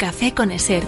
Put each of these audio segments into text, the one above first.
café con Eser.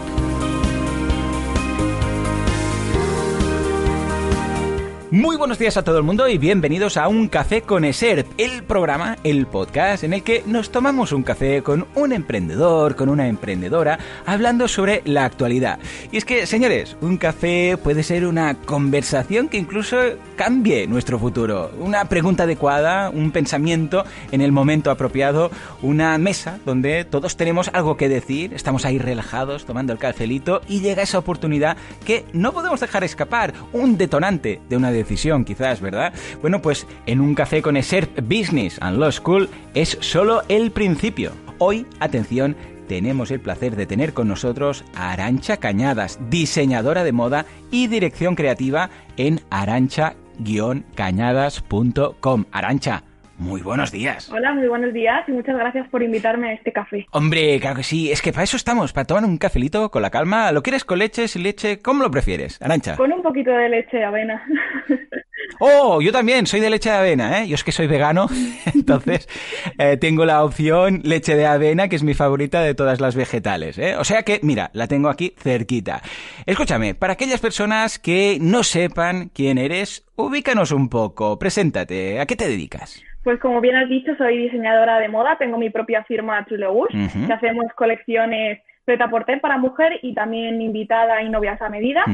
Muy buenos días a todo el mundo y bienvenidos a Un Café con ESERP, el programa, el podcast en el que nos tomamos un café con un emprendedor, con una emprendedora, hablando sobre la actualidad. Y es que, señores, un café puede ser una conversación que incluso cambie nuestro futuro. Una pregunta adecuada, un pensamiento en el momento apropiado, una mesa donde todos tenemos algo que decir, estamos ahí relajados tomando el cafelito y llega esa oportunidad que no podemos dejar escapar, un detonante de una decisión decisión, quizás, ¿verdad? Bueno, pues en un café con ESERP Business and Law School es solo el principio. Hoy, atención, tenemos el placer de tener con nosotros a Arancha Cañadas, diseñadora de moda y dirección creativa en arancha-cañadas.com. Arancha, muy buenos días. Hola, muy buenos días y muchas gracias por invitarme a este café. Hombre, claro que sí. Es que para eso estamos, para tomar un cafelito con la calma. ¿Lo quieres con leche, sin leche? ¿Cómo lo prefieres, Arancha? Con un poquito de leche de avena. Oh, yo también soy de leche de avena, ¿eh? Yo es que soy vegano, entonces eh, tengo la opción leche de avena, que es mi favorita de todas las vegetales, ¿eh? O sea que, mira, la tengo aquí cerquita. Escúchame, para aquellas personas que no sepan quién eres, ubícanos un poco, preséntate, ¿a qué te dedicas? Pues como bien has dicho, soy diseñadora de moda, tengo mi propia firma Chulebush, que hacemos colecciones preta porter para mujer y también invitada y novias a medida.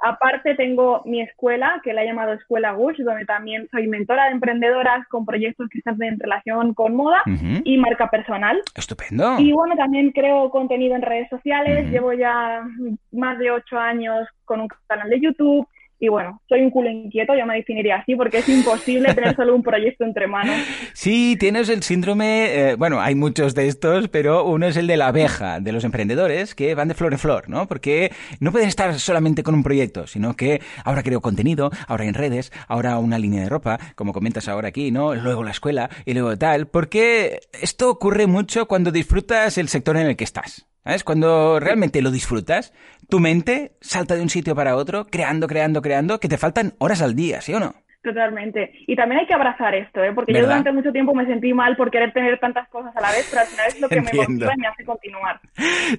Aparte tengo mi escuela, que la he llamado Escuela Gush, donde también soy mentora de emprendedoras con proyectos que están en relación con moda y marca personal. Estupendo. Y bueno, también creo contenido en redes sociales, llevo ya más de ocho años con un canal de YouTube y bueno, soy un culo inquieto, yo me definiría así, porque es imposible tener solo un proyecto entre manos. Sí, tienes el síndrome, eh, bueno, hay muchos de estos, pero uno es el de la abeja, de los emprendedores que van de flor en flor, ¿no? Porque no pueden estar solamente con un proyecto, sino que ahora creo contenido, ahora en redes, ahora una línea de ropa, como comentas ahora aquí, ¿no? Luego la escuela y luego tal, porque esto ocurre mucho cuando disfrutas el sector en el que estás. ¿Sabes? Cuando realmente lo disfrutas, tu mente salta de un sitio para otro, creando, creando, creando, que te faltan horas al día, ¿sí o no? Totalmente. Y también hay que abrazar esto, ¿eh? porque yo durante mucho tiempo me sentí mal por querer tener tantas cosas a la vez, pero al final es lo que me motiva y me hace continuar.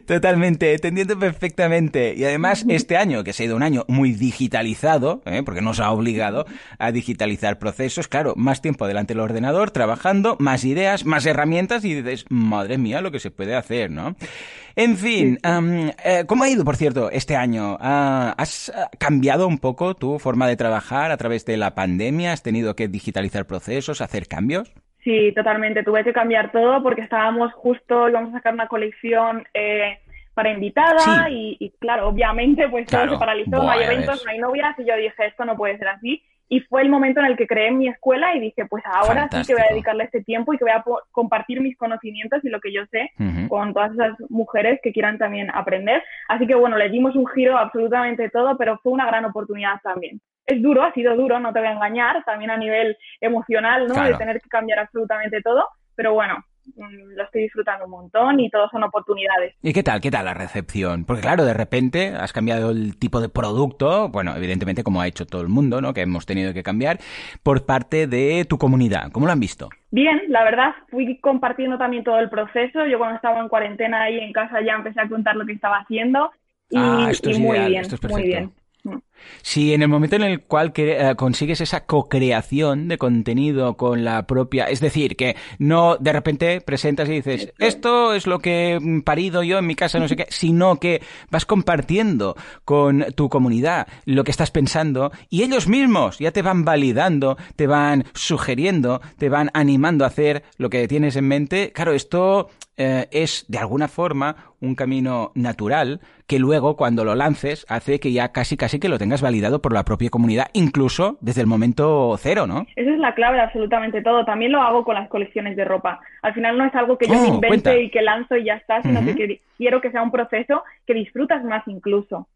Totalmente, te entiendo perfectamente. Y además, este año, que ha sido un año muy digitalizado, ¿eh? porque nos ha obligado a digitalizar procesos, claro, más tiempo delante del ordenador, trabajando, más ideas, más herramientas, y dices, madre mía, lo que se puede hacer, ¿no? En fin, eh, ¿cómo ha ido, por cierto, este año? Ah, ¿Has cambiado un poco tu forma de trabajar a través de la pandemia? ¿Has tenido que digitalizar procesos, hacer cambios? Sí, totalmente. Tuve que cambiar todo porque estábamos justo, íbamos a sacar una colección eh, para invitada y, claro, obviamente pues todo se paralizó, no hay eventos, no hay novias y yo dije, esto no puede ser así y fue el momento en el que creé mi escuela y dije, pues ahora sí que voy a dedicarle este tiempo y que voy a compartir mis conocimientos y lo que yo sé con todas esas mujeres que quieran también aprender. Así que bueno, le dimos un giro absolutamente todo, pero fue una gran oportunidad también. Es duro, ha sido duro, no te voy a engañar, también a nivel emocional, ¿no? De tener que cambiar absolutamente todo, pero bueno, lo estoy disfrutando un montón y todos son oportunidades. ¿Y qué tal? ¿Qué tal la recepción? Porque claro, de repente has cambiado el tipo de producto, bueno, evidentemente como ha hecho todo el mundo, ¿no? Que hemos tenido que cambiar por parte de tu comunidad. ¿Cómo lo han visto? Bien, la verdad, fui compartiendo también todo el proceso. Yo cuando estaba en cuarentena ahí en casa ya empecé a contar lo que estaba haciendo y, ah, esto es muy bien, esto es muy bien. Si en el momento en el cual eh, consigues esa co-creación de contenido con la propia, es decir, que no de repente presentas y dices, esto es lo que he parido yo en mi casa, no sé qué, sino que vas compartiendo con tu comunidad lo que estás pensando y ellos mismos ya te van validando, te van sugiriendo, te van animando a hacer lo que tienes en mente. Claro, esto eh, es de alguna forma un camino natural que luego cuando lo lances hace que ya casi casi que lo tengas validado por la propia comunidad, incluso desde el momento cero, ¿no? Esa es la clave de absolutamente todo. También lo hago con las colecciones de ropa. Al final no es algo que yo oh, invente y que lanzo y ya está, sino que quiero que sea un proceso que disfrutas más incluso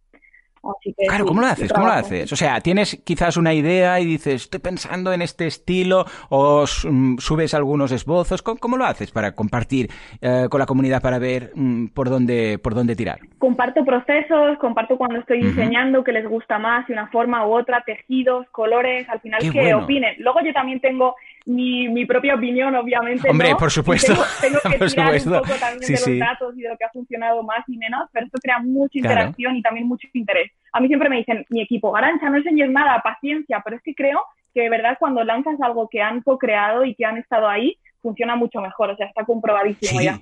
claro, ¿cómo lo haces? ¿Cómo lo haces? O sea, tienes quizás una idea y dices, estoy pensando en este estilo, o mm, subes algunos esbozos. ¿Cómo, lo haces para compartir eh, con la comunidad para ver mm, por dónde por dónde tirar? Comparto procesos, comparto cuando estoy diseñando que les gusta más, de una forma u otra, tejidos, colores, al final que opinen. Luego yo también tengo mi, mi propia opinión, obviamente. Hombre, por supuesto. Tengo, que tirar un poco también de los datos y de lo que ha funcionado más y menos, pero esto crea mucha interacción y también mucho interés. A mí siempre me dicen, mi equipo, Garancha, no enseñes nada, paciencia, pero es que creo que de verdad cuando lanzas algo que han co-creado y que han estado ahí, funciona mucho mejor, o sea, está comprobadísimo ya.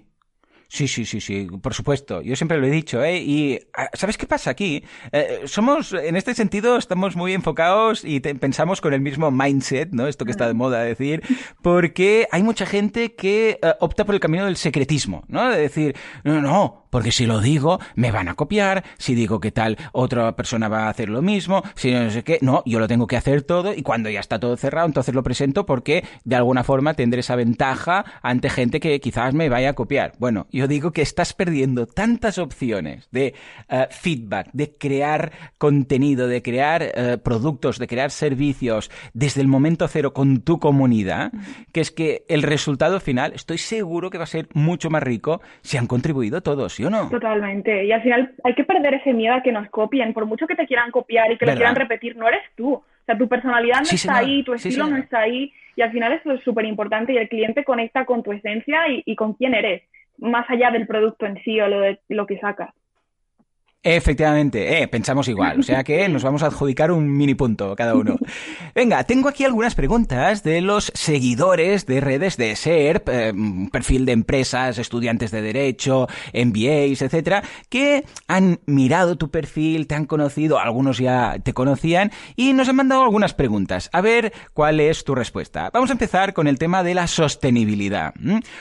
Sí, sí, sí, sí, por supuesto. Yo siempre lo he dicho, ¿eh? Y ah, ¿sabes qué pasa aquí? Eh, somos, en este sentido, estamos muy enfocados y pensamos con el mismo mindset, ¿no? Esto que está de moda decir, porque hay mucha gente que eh, opta por el camino del secretismo, ¿no? De decir, no, no, porque si lo digo, me van a copiar, si digo que tal, otra persona va a hacer lo mismo, si no sé qué, no, yo lo tengo que hacer todo y cuando ya está todo cerrado, entonces lo presento porque de alguna forma tendré esa ventaja ante gente que quizás me vaya a copiar. Bueno, yo digo que estás perdiendo tantas opciones de eh, feedback, de crear contenido, de crear eh, productos, de crear servicios desde el momento cero con tu comunidad, que es que el resultado final estoy seguro que va a ser mucho más rico si han contribuido todos. Totalmente. Y al final hay que perder ese miedo a que nos copien. Por mucho que te quieran copiar y que lo quieran repetir, no eres tú. O sea, tu personalidad no está ahí, tu estilo no está ahí. Y al final eso es súper importante y el cliente conecta con tu esencia y, y, con quién eres, más allá del producto en sí o lo, de, lo que sacas. Efectivamente, eh, pensamos igual, o sea que nos vamos a adjudicar un mini punto cada uno. Venga, tengo aquí algunas preguntas de los seguidores de redes de SERP, eh, perfil de empresas, estudiantes de derecho, MBAs, etcétera, que han mirado tu perfil, te han conocido, algunos ya te conocían y nos han mandado algunas preguntas. A ver cuál es tu respuesta. Vamos a empezar con el tema de la sostenibilidad,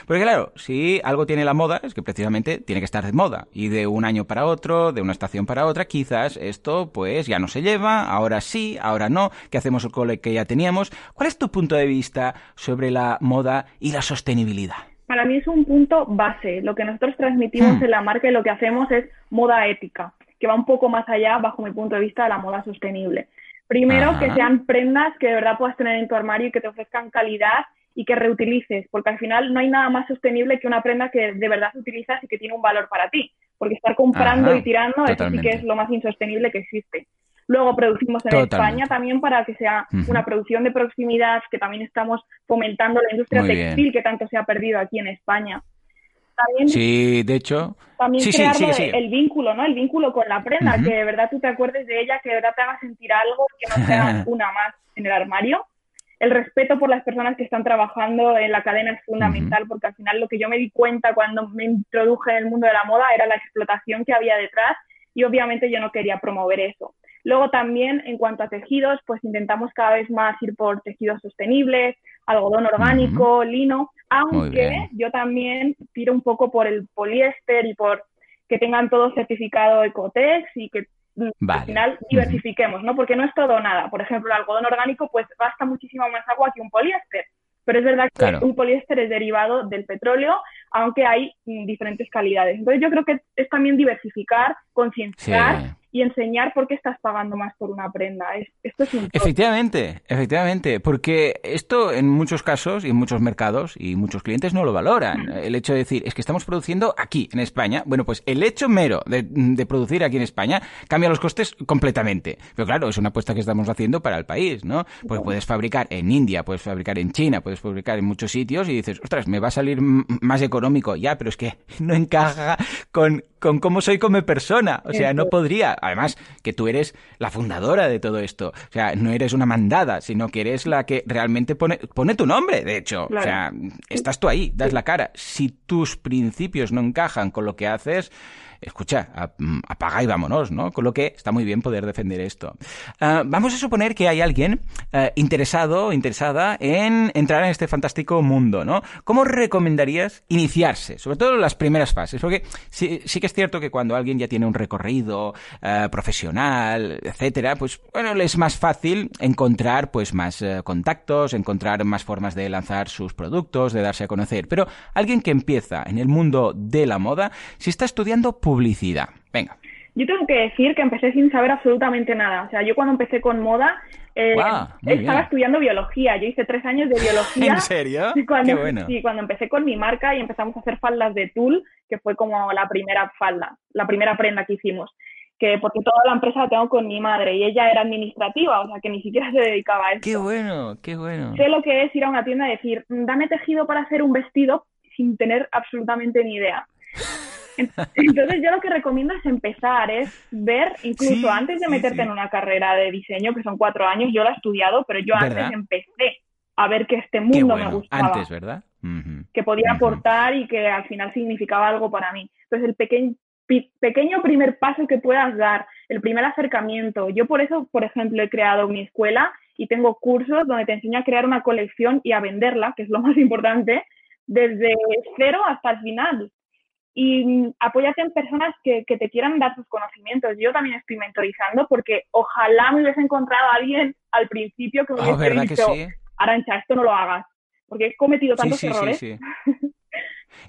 porque claro, si algo tiene la moda es que precisamente tiene que estar de moda y de un año para otro, de una estación para otra, quizás esto pues ya no se lleva, ahora sí, ahora no, ¿qué hacemos con lo que ya teníamos? ¿Cuál es tu punto de vista sobre la moda y la sostenibilidad? Para mí es un punto base. Lo que nosotros transmitimos hmm. en la marca y lo que hacemos es moda ética, que va un poco más allá, bajo mi punto de vista, de la moda sostenible. Primero, que sean prendas que de verdad puedas tener en tu armario y que te ofrezcan calidad y que reutilices, porque al final no hay nada más sostenible que una prenda que de verdad utilizas y que tiene un valor para ti porque estar comprando y tirando, eso sí que es lo más insostenible que existe. Luego producimos en España también para que sea una producción de proximidad, que también estamos fomentando la industria textil que tanto se ha perdido aquí en España. También, sí, de hecho. También crear el vínculo, ¿no? El vínculo con la prenda, que de verdad tú te acuerdes de ella, que de verdad te haga sentir algo, que no sea una más en el armario el respeto por las personas que están trabajando en la cadena es fundamental, porque al final lo que yo me di cuenta cuando me introduje en el mundo de la moda era la explotación que había detrás y obviamente yo no quería promover eso. Luego también en cuanto a tejidos, pues intentamos cada vez más ir por tejidos sostenibles, algodón orgánico, lino, aunque yo también tiro un poco por el poliéster y por que tengan todo certificado Ecotex y que al final diversifiquemos, ¿no? Porque no es todo nada. Por ejemplo, el algodón orgánico pues gasta muchísimo más agua que un poliéster. Pero es verdad que un poliéster es derivado del petróleo, aunque hay mm, diferentes calidades. Entonces yo creo que es también diversificar, concienciar y enseñar por qué estás pagando más por una prenda. esto es un efectivamente, efectivamente, porque esto en muchos casos y en muchos mercados y muchos clientes no lo valoran. El hecho de decir, es que estamos produciendo aquí, en España. Bueno, pues el hecho mero de, producir aquí en España cambia los costes completamente. Pero claro, es una apuesta que estamos haciendo para el país, ¿no? Pues puedes fabricar en India, puedes fabricar en China, puedes fabricar en muchos sitios y dices, ostras, me va a salir más económico. Ya, pero es que no encaja con, con cómo soy como persona. O sea, no podría además que tú eres la fundadora de todo esto. O sea, no eres una mandada, sino que eres la que realmente pone, pone tu nombre, de hecho. O sea, estás tú ahí, das la cara. Si tus principios no encajan con lo que haces, escucha, mm, apaga y vámonos, ¿no? Con lo que está muy bien poder defender esto. Ah, vamos a suponer que hay alguien uh, interesado, interesada en entrar en este fantástico mundo, ¿no? ¿Cómo recomendarías iniciarse? Sobre todo las primeras fases, porque sí, sí, que es cierto que cuando alguien ya tiene un recorrido uh, profesional, etcétera, pues bueno, le es más fácil encontrar pues más contactos, encontrar más formas de lanzar sus productos, de darse a conocer. Pero alguien que empieza en el mundo de la moda, si está estudiando publicidad. Venga. Yo tengo que decir que empecé sin saber absolutamente nada. O sea, yo cuando empecé con moda eh, estaba estudiando biología. Yo hice tres años de biología. ¿En serio? Cuando, Sí, cuando empecé con mi marca y empezamos a hacer faldas de tul, que fue como la primera falda, la primera prenda que hicimos que porque toda la empresa la tengo con mi madre y ella era administrativa, o sea que ni siquiera se dedicaba a eso. Qué bueno, qué bueno. Sé lo que es ir a una tienda y decir, dame tejido para hacer un vestido sin tener absolutamente ni idea. Entonces yo lo que recomiendo es empezar, es ver, incluso antes de meterte en una carrera de diseño, que son cuatro años, yo la he estudiado, pero yo antes empecé a ver que este mundo me gustaba. Antes, ¿verdad? Que podía aportar y que al final significaba algo para mí. Entonces el pequeño, pequeño primer paso que puedas dar, el primer acercamiento. Yo por eso, por ejemplo, he creado mi escuela y tengo cursos donde te enseño a crear una colección y a venderla, que es lo más importante, desde cero hasta el final y mm, apóyate en personas que, que, te quieran dar sus conocimientos. Yo también estoy mentorizando porque ojalá me hubiese encontrado a alguien al principio que me oh, hubiese dicho, Arancha, esto no lo hagas, porque he cometido tantos sí, sí, errores.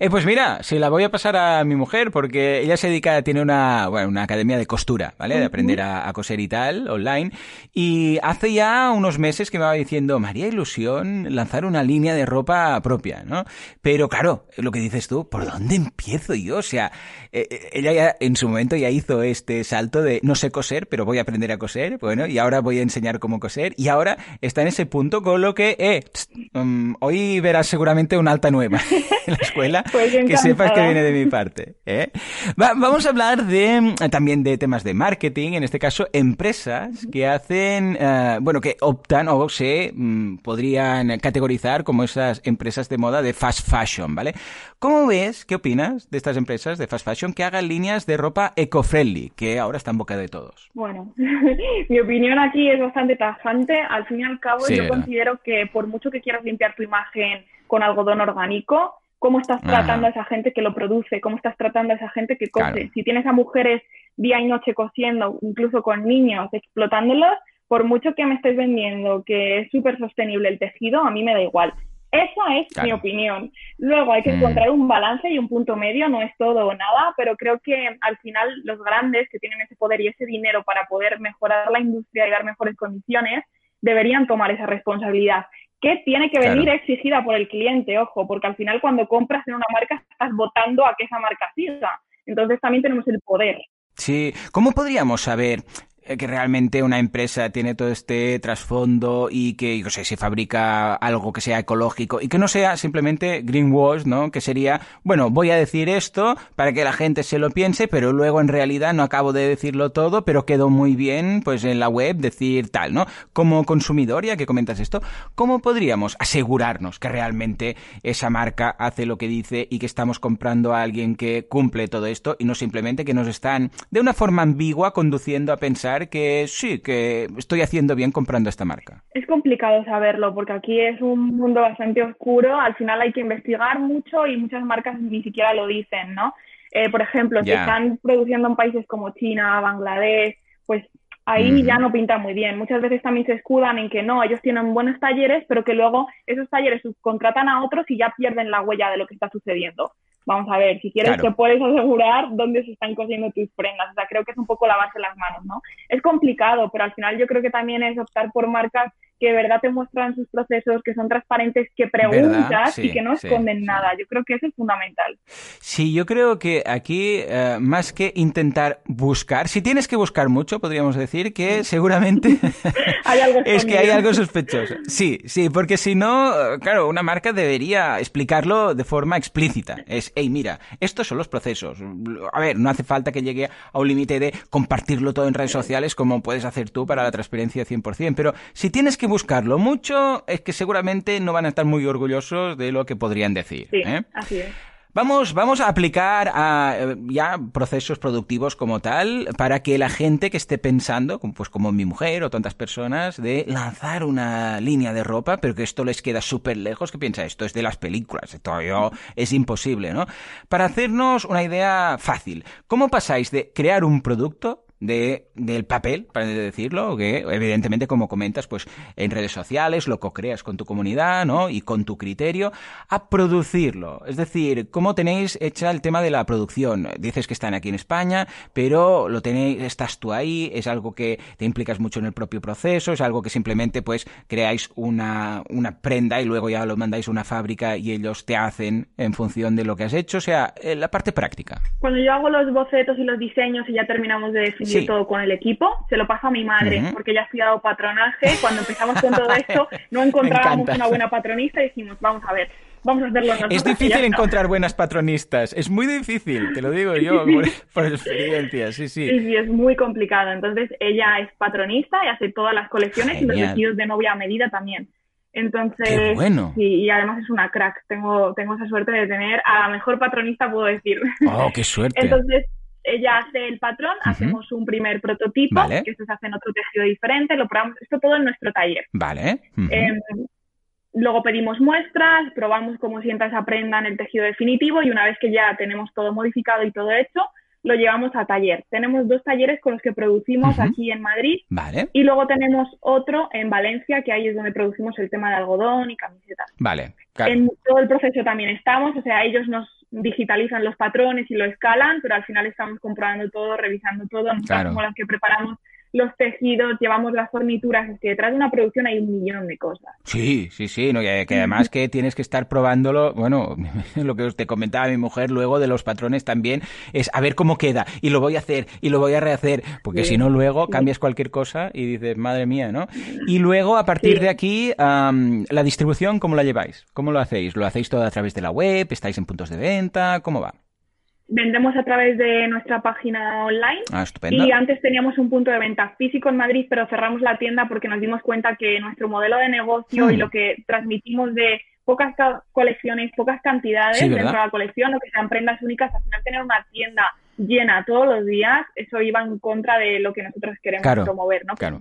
Eh, pues mira, se la voy a pasar a mi mujer porque ella se dedica, tiene una, bueno, una academia de costura, ¿vale? De aprender a, coser y tal, online. Y hace ya unos meses que me va diciendo, María Ilusión, lanzar una línea de ropa propia, ¿no? Pero claro, lo que dices tú, ¿por dónde empiezo yo? O sea, eh, eh, ella ya en su momento ya hizo este salto de no sé coser, pero voy a aprender a coser, bueno, y ahora voy a enseñar cómo coser. Y ahora está en ese punto con lo que, eh, mm, hoy verás seguramente una alta nueva en la escuela pues que sepas que viene de mi parte. ¿eh? vamos a hablar de también de temas de marketing, en este caso empresas que hacen, eh, bueno, que optan o se mm, podrían categorizar como esas empresas de moda de fast fashion, ¿vale? ¿Cómo ves, qué opinas de estas empresas de fast fashion que hagan líneas de ropa eco-friendly, que ahora está en boca de todos? Bueno, mi opinión aquí es bastante tajante. Al fin y al cabo, yo considero que por mucho que quieras limpiar tu imagen con algodón orgánico, cómo estás tratando a esa gente que lo produce, cómo estás tratando a esa gente que cose. Si tienes a mujeres día y noche cosiendo, incluso con niños, explotándolos, por mucho que me estés vendiendo que es súper sostenible el tejido, a mí me da igual. Esa es mi opinión. Luego hay que mm. encontrar un balance y un punto medio, no es todo o nada, pero creo que al final los grandes que tienen ese poder y ese dinero para poder mejorar la industria y dar mejores condiciones, deberían tomar esa responsabilidad que tiene que venir exigida por el cliente, ojo, porque al final cuando compras en una marca estás votando a que esa marca siga. Entonces también tenemos el poder. Sí, ¿cómo podríamos saber que realmente una empresa tiene todo este trasfondo y que, yo sé, se fabrica algo que sea ecológico y que no sea simplemente greenwash, ¿no? Que sería, bueno, voy a decir esto para que la gente se lo piense, pero luego en realidad no acabo de decirlo todo, pero quedó muy bien, pues en la web decir tal, ¿no? Como consumidor, ya que comentas esto, ¿cómo podríamos asegurarnos que realmente esa marca hace lo que dice y que estamos comprando a alguien que cumple todo esto y no simplemente que nos están de una forma ambigua conduciendo a pensar que sí, que estoy haciendo bien comprando esta marca? Es complicado saberlo porque aquí es un mundo bastante oscuro. Al final hay que investigar mucho y muchas marcas ni siquiera lo dicen, ¿no? Eh, por ejemplo, si están produciendo en países como China, Bangladesh, pues ahí ya no pinta muy bien. Muchas veces también se escudan en que no, ellos tienen buenos talleres, pero que luego esos talleres subcontratan a otros y ya pierden la huella de lo que está sucediendo. Vamos a ver, si quieres te puedes asegurar dónde se están cosiendo tus prendas. O sea, creo que es un poco lavarse las manos, ¿no? Es complicado, pero al final yo creo que también es optar por marcas que de verdad te muestran sus procesos, que son transparentes, que preguntas y que no esconden nada. Yo creo que eso es fundamental. Sí, yo creo que aquí, eh, más que intentar buscar, si tienes que buscar mucho, podríamos decir que seguramente es que hay algo sospechoso. Sí, sí, porque si no, claro, una marca debería explicarlo de forma explícita. Es, hey, mira, estos son los procesos. A ver, no hace falta que llegue a un límite de compartirlo todo en redes sociales como puedes hacer tú para la transparencia 100%, pero si tienes que buscarlo mucho, es que seguramente no van a estar muy orgullosos de lo que podrían decir. Sí, ¿eh? así es. Vamos, vamos a aplicar a, eh, ya procesos productivos como tal para que la gente que esté pensando, pues como mi mujer o tantas personas, de lanzar una línea de ropa, pero que esto les queda súper lejos, que piensa, esto es de las películas, esto es imposible, ¿no? Para hacernos una idea fácil, ¿cómo pasáis de crear un producto de, del papel, para decirlo, que evidentemente, como comentas, pues en redes sociales lo co-creas con tu comunidad, ¿no? Y con tu criterio, a producirlo. Es decir, ¿cómo tenéis hecha el tema de la producción? Dices que están aquí en España, pero lo tenéis, estás tú ahí, es algo que te implicas mucho en el propio proceso, es algo que simplemente, pues, creáis una, una prenda y luego ya lo mandáis a una fábrica y ellos te hacen en función de lo que has hecho, o sea, la parte práctica. Cuando yo hago los bocetos y los diseños y ya terminamos de definir todo con el equipo, se lo paso a mi madre, porque ella ha estudiado patronaje. Cuando empezamos con todo esto, no encontrábamos una buena patronista y dijimos, vamos a ver, vamos a hacerlo nosotros. Es difícil encontrar buenas patronistas, es muy difícil, te lo digo yo por, experiencia, sí, sí. Sí, sí, es muy complicado. Entonces, ella es patronista y hace todas las colecciones y los vestidos de novia a medida también. Entonces, bueno. y además es una crack. Tengo, tengo esa suerte de tener a la mejor patronista, puedo decir. ¡Oh, qué suerte! Entonces, ella hace el patrón, hacemos un primer prototipo, que se hace en otro tejido diferente, lo probamos, esto todo en nuestro taller. Vale. Em, luego pedimos muestras, probamos cómo sienta esa prenda en el tejido definitivo y una vez que ya tenemos todo modificado y todo hecho, lo llevamos a taller. Tenemos dos talleres con los que producimos aquí en Madrid. Vale. Y luego tenemos otro en Valencia, que ahí es donde producimos el tema de algodón y camisetas. Vale. En todo el proceso también estamos, o sea, ellos nos digitalizan los patrones y lo escalan, pero al final estamos comprobando todo, revisando todo, nosotros somos las que preparamos los tejidos, llevamos las fornituras, es que detrás de una producción hay un millón de cosas. Sí, sí, sí, no, que, además que tienes que estar probándolo, bueno, lo que te comentaba mi mujer luego de los patrones también, es a ver cómo queda, y lo voy a hacer, y lo voy a rehacer, porque si no luego cambias cualquier cosa y dices, madre mía, ¿no? Y luego, a partir de aquí, la distribución, ¿cómo la lleváis? ¿Cómo lo hacéis? ¿Lo hacéis todo a través de la web? ¿Estáis en puntos de venta? ¿Cómo va? Vendemos a través de nuestra página online. Ah. Y antes teníamos un punto de venta físico en Madrid, pero cerramos la tienda porque nos dimos cuenta que nuestro modelo de negocio y hmm. lo que transmitimos de pocas colecciones, pocas cantidades dentro de la colección, o que sean prendas únicas, al final tener una tienda llena todos los días, eso iba en contra de lo que nosotros queremos promover, ¿no? Claro.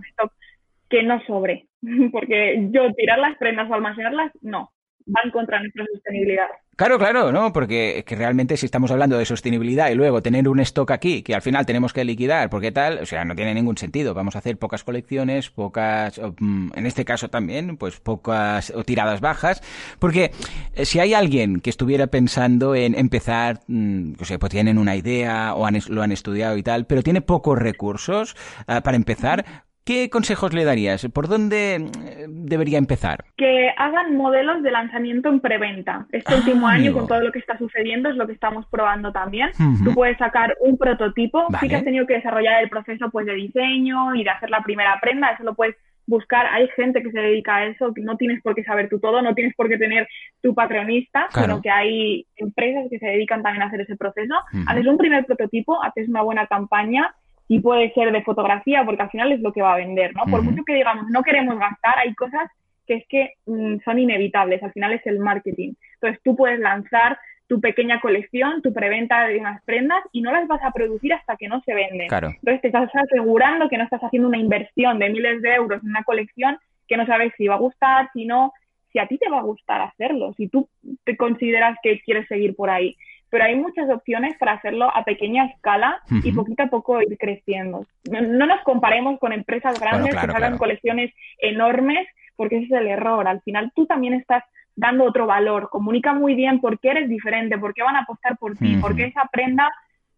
Que no sobre, porque yo tirar las prendas o almacenarlas, no, van contra nuestra sostenibilidad. Claro, claro, ¿no? Porque que realmente si estamos hablando de sostenibilidad y luego tener un stock aquí que al final tenemos que liquidar, porque tal, o sea, no tiene ningún sentido. Vamos a hacer pocas colecciones, pocas, mm, en este caso también, pues pocas o tiradas bajas, porque eh, si hay alguien que estuviera pensando en empezar, mm, o sea, pues tienen una idea o lo han estudiado y tal, pero tiene pocos recursos ah, para empezar, ¿Qué consejos le darías? ¿Por dónde eh, debería empezar? Que hagan modelos de lanzamiento en preventa. Este ah, último año, con todo lo que está sucediendo, es lo que estamos probando también. Tú puedes sacar un prototipo. Sí que has tenido que desarrollar el proceso pues, de diseño y de hacer la primera prenda. Eso lo puedes buscar. Hay gente que se dedica a eso. No tienes por qué saber tú todo, no tienes por qué tener tu patronista, sino que hay empresas que se dedican también a hacer ese proceso. Haces un primer prototipo, haces una buena campaña y puede ser de fotografía, porque al final es lo que va a vender, ¿no? Por mucho que digamos no queremos gastar, hay cosas que es que mm, son inevitables, al final es el marketing. Entonces tú puedes lanzar tu pequeña colección, tu preventa de unas prendas y no las vas a producir hasta que no se venden. Entonces te estás asegurando que no estás haciendo una inversión de miles de euros en una colección que no sabes si va a gustar, si no, si a ti te va a gustar hacerlo, si tú te consideras que quieres seguir por ahí pero hay muchas opciones para hacerlo a pequeña escala y poquito a poco ir creciendo. No, nos comparemos con empresas grandes que hagan colecciones enormes, porque ese es el error. Al final tú también estás dando otro valor. Comunica muy bien por qué eres diferente, por qué van a apostar por ti, por qué esa prenda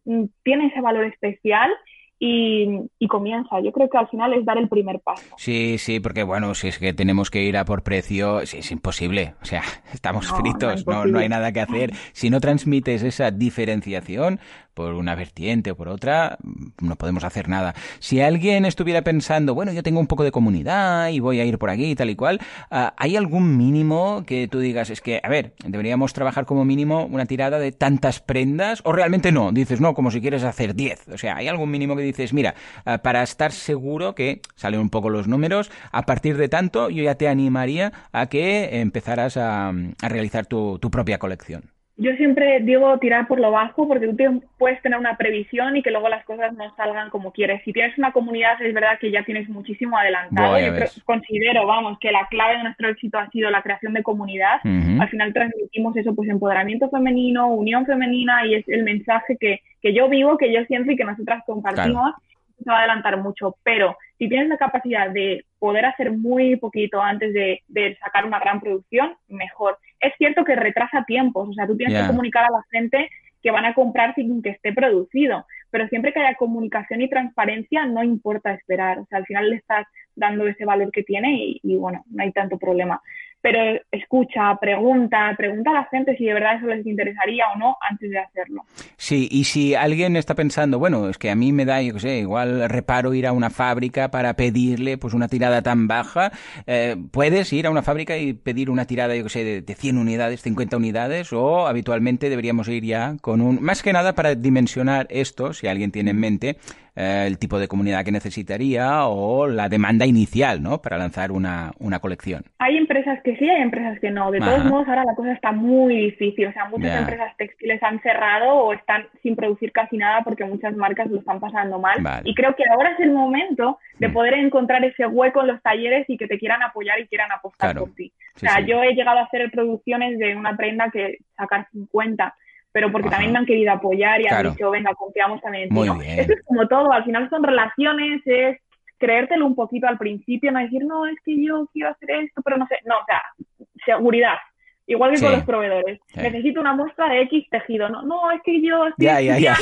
mm, tiene ese valor especial y, comienza. Yo creo que al final es dar el primer paso. Sí, sí, porque bueno, si es que tenemos que ir a por precio, es imposible. O sea, estamos fritos, no, no, hay nada que hacer. Si no transmites esa diferenciación, por una vertiente o por otra, no podemos hacer nada. Si alguien estuviera pensando, bueno, yo tengo un poco de comunidad y voy a ir por aquí y tal y cual, ah, ¿hay algún mínimo que tú digas, es que, a ver, deberíamos trabajar como mínimo una tirada de tantas prendas o realmente no? Dices, no, como si quieres hacer 10. O sea, ¿hay algún mínimo que dices, mira, ah, para estar seguro que salen un poco los números, a partir de tanto yo ya te animaría a que empezaras a, realizar tu propia colección? Yo siempre digo tirar por lo bajo porque tú puedes tener una previsión y que luego las cosas no salgan como quieres. Si tienes una comunidad es verdad que ya tienes muchísimo adelantado. Yo considero, vamos, que la clave de nuestro éxito ha sido la creación de comunidad. Al final transmitimos eso, pues empoderamiento femenino, unión femenina y es el mensaje que, que yo vivo, que yo siento y que nosotras compartimos. Se va a adelantar mucho, pero si tienes la capacidad de poder hacer muy poquito antes de, sacar una gran producción, mejor. Es cierto que retrasa tiempos, o sea, tú tienes que comunicar a la gente que van a comprar sin que esté producido, pero siempre que haya comunicación y transparencia, no importa esperar, o sea, al final le estás dando ese valor que tiene y, y bueno, no hay tanto problema. Pero escucha, pregunta, pregunta a la gente si de verdad eso les interesaría o no antes de hacerlo. Sí, y si alguien está pensando, bueno, es que a mí me da, yo sé, igual reparo ir a una fábrica para pedirle pues una tirada tan baja, eh, puedes ir a una fábrica y pedir una tirada, yo qué sé, de, de 100 unidades, 50 unidades, o habitualmente deberíamos ir ya con un, más que nada para dimensionar esto, si alguien tiene en mente, eh, el tipo de comunidad que necesitaría o la demanda inicial, ¿no? Para lanzar una, una colección. Hay empresas que sí, hay empresas que no. De todos modos, ahora la cosa está muy difícil. O sea, muchas empresas textiles han cerrado o están sin producir casi nada porque muchas marcas lo están pasando mal. Y creo que ahora es el momento de mm. poder encontrar ese hueco en los talleres y que te quieran apoyar y quieran apostar por ti. O sea, yo he llegado a hacer producciones de una prenda que sacar 50 pero porque también me han querido apoyar y han dicho, venga, confiamos también en ti. ¿no? Eso es como todo, al final son relaciones, es creértelo un poquito al principio, no decir, no, es que yo quiero hacer esto, pero no sé, no, o sea, seguridad. Igual que con los proveedores. Necesito una muestra de X tejido. No, no es que yo estoy ya, ya, ya.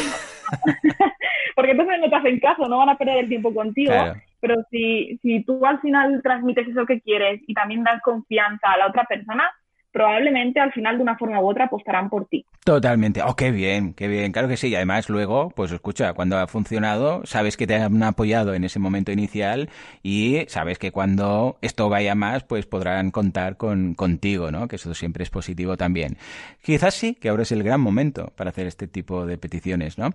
Porque entonces no te hacen caso, no van a perder el tiempo contigo. Pero si, si tú al final transmites eso que quieres y también das confianza a la otra persona, probablemente al final de una forma u otra apostarán por ti. Totalmente. Oh, qué bien, qué bien. Claro que sí. Y además luego, pues escucha, cuando ha funcionado, sabes que te han apoyado en ese momento inicial y sabes que cuando esto vaya más, pues podrán contar con, contigo, ¿no? Que eso siempre es positivo también. Quizás sí, que ahora es el gran momento para hacer este tipo de peticiones, ¿no?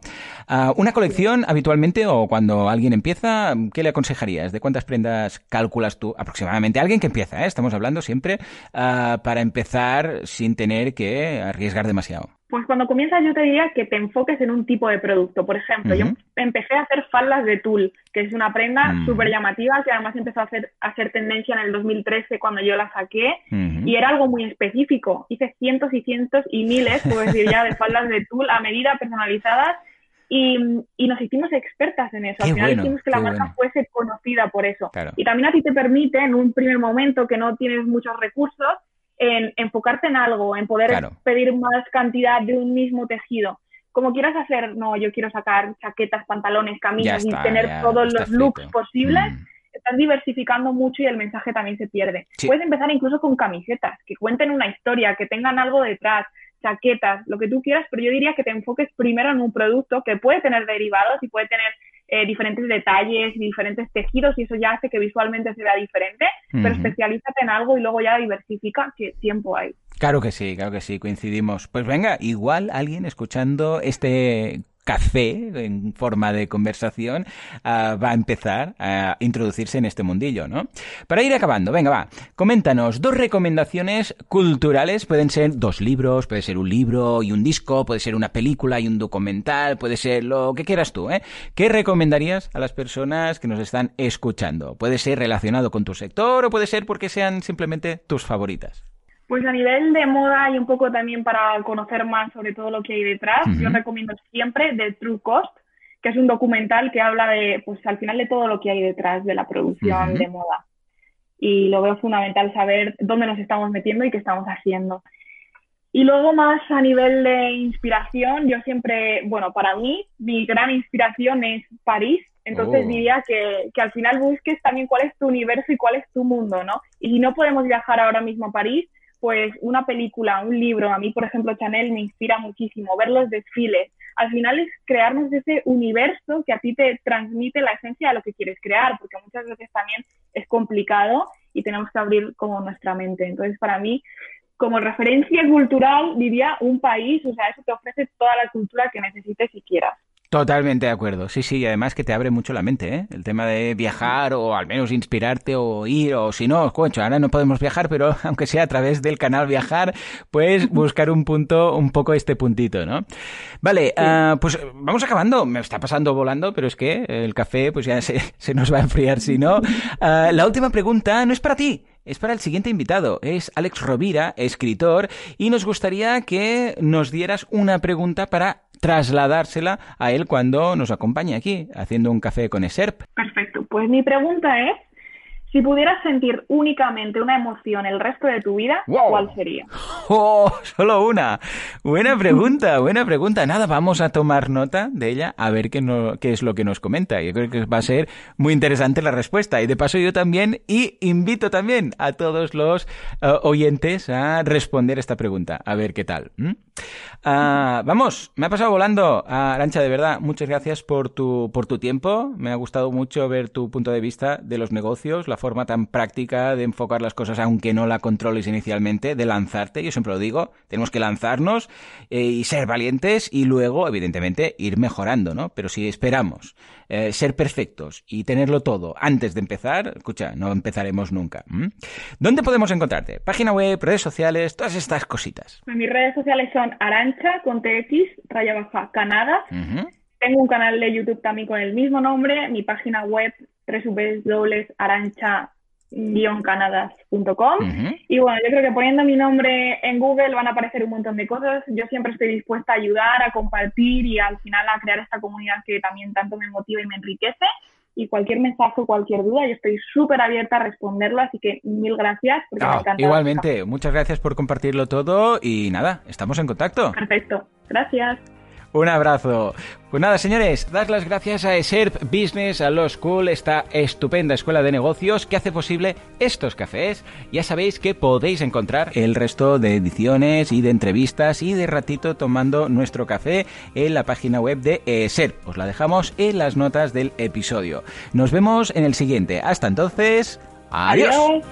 Ah, una colección habitualmente o cuando alguien empieza, ¿qué le aconsejarías? ¿De cuántas prendas calculas tú aproximadamente? Alguien que empieza, ¿eh? Estamos hablando siempre uh, para empezar sin tener que arriesgar demasiado. Pues cuando comienzas yo te diría que te enfoques en un tipo de producto. Por ejemplo, yo empecé a hacer faldas de tul, que es una prenda mm. súper llamativa que además empezó a hacer, a hacer tendencia en el 2013 cuando yo la saqué y era algo muy específico. Hice cientos y cientos y miles, puedo decir ya, de faldas de tul a medida personalizadas y, nos hicimos expertas en eso. Al final hicimos que la marca fuese conocida por eso. Y también a ti te permite en un primer momento que no tienes muchos recursos en enfocarte en algo, en poder pedir más cantidad de un mismo tejido. Como quieras hacer, no, yo quiero sacar chaquetas, pantalones, camisas y tener todos los looks posibles. Mm. Estás diversificando mucho y el mensaje también se pierde. Puedes empezar incluso con camisetas, que cuenten una historia, que tengan algo detrás, chaquetas, lo que tú quieras, pero yo diría que te enfoques primero en un producto que puede tener derivados y puede tener eh, diferentes detalles y diferentes tejidos y eso ya hace que visualmente se vea diferente, pero especialízate en algo y luego ya diversifica, que tiempo hay. Claro que sí, claro que sí, coincidimos. Pues venga, igual alguien escuchando este café en forma de conversación ah, va a empezar a introducirse en este mundillo, ¿no? Para ir acabando, venga, va, coméntanos dos recomendaciones culturales, pueden ser dos libros, puede ser un libro y un disco, puede ser una película y un documental, puede ser lo que quieras tú, ¿eh? ¿Qué recomendarías a las personas que nos están escuchando? Puede ser relacionado con tu sector o puede ser porque sean simplemente tus favoritas. Pues a nivel de moda y un poco también para conocer más sobre todo lo que hay detrás, yo recomiendo siempre The True Cost, que es un documental que habla de, pues al final de todo lo que hay detrás de la producción de moda. Y lo veo fundamental saber dónde nos estamos metiendo y qué estamos haciendo. Y luego más a nivel de inspiración, yo siempre, bueno, para mí mi gran inspiración es París, entonces oh. diría que, que, al final busques también cuál es tu universo y cuál es tu mundo, ¿no? Y si no podemos viajar ahora mismo a París, pues una película, un libro, a mí por ejemplo Chanel me inspira muchísimo, ver los desfiles, al final es crearnos ese universo que a ti te transmite la esencia de lo que quieres crear, porque muchas veces también es complicado y tenemos que abrir como nuestra mente. Entonces para mí, como referencia cultural, diría un país, o sea, eso te ofrece toda la cultura que necesites y quieras. Totalmente de acuerdo. Sí, sí, y además que te abre mucho la mente, ¿eh? El tema de viajar o al menos inspirarte o ir o si no, coño, ahora no podemos viajar, pero aunque sea a través del canal Viajar, pues buscar un punto, un poco este puntito, ¿no? Vale, ah, pues vamos acabando. Me está pasando volando, pero es que el café pues ya se, se nos va a enfriar si no. Ah, la última pregunta no es para ti, es para el siguiente invitado. Es Alex Rovira, escritor, y nos gustaría que nos dieras una pregunta para trasladársela a él cuando nos acompañe aquí, haciendo un café con ESERP. Perfecto. Pues mi pregunta es, Si pudieras sentir únicamente una emoción el resto de tu vida, ¿cuál sería? ¡Oh! Solo una. Buena pregunta, buena pregunta. Nada, vamos a tomar nota de ella a ver qué, no, qué es lo que nos comenta. Yo creo que va a ser muy interesante la respuesta. Y de paso yo también, y invito también a todos los eh, oyentes a responder esta pregunta, a ver qué tal. Ah, vamos, me ha pasado volando. Ah, Arancha, de verdad, muchas gracias por tu, por tu tiempo. Me ha gustado mucho ver tu punto de vista de los negocios, la forma tan práctica de enfocar las cosas, aunque no la controles inicialmente, de lanzarte. Yo siempre lo digo, tenemos que lanzarnos eh, y ser valientes y luego, evidentemente, ir mejorando, ¿no? Pero si esperamos eh, ser perfectos y tenerlo todo antes de empezar, escucha, no empezaremos nunca. ¿Dónde podemos encontrarte? Página web, redes sociales, todas estas cositas. Pues mis redes sociales son Arancha con TX, raya baja, Canadá. Tengo un canal de YouTube también con el mismo nombre, mi página web www.arancha canadas.com y bueno, yo creo que poniendo mi nombre en Google van a aparecer un montón de cosas. Yo siempre estoy dispuesta a ayudar, a compartir y al final a crear esta comunidad que también tanto me motiva y me enriquece. Y cualquier mensaje, cualquier duda, yo estoy súper abierta a responderlo, así que mil gracias. Porque me encanta igualmente, muchas gracias por compartirlo todo y nada, estamos en contacto. Perfecto, gracias. Un abrazo. Pues nada, señores, dar las gracias a ESERP Business, a Los School, esta estupenda escuela de negocios que hace posible estos cafés. Ya sabéis que podéis encontrar el resto de ediciones y de entrevistas y de ratito tomando nuestro café en la página web de ESERP. Os la dejamos en las notas del episodio. Nos vemos en el siguiente. Hasta entonces, adiós.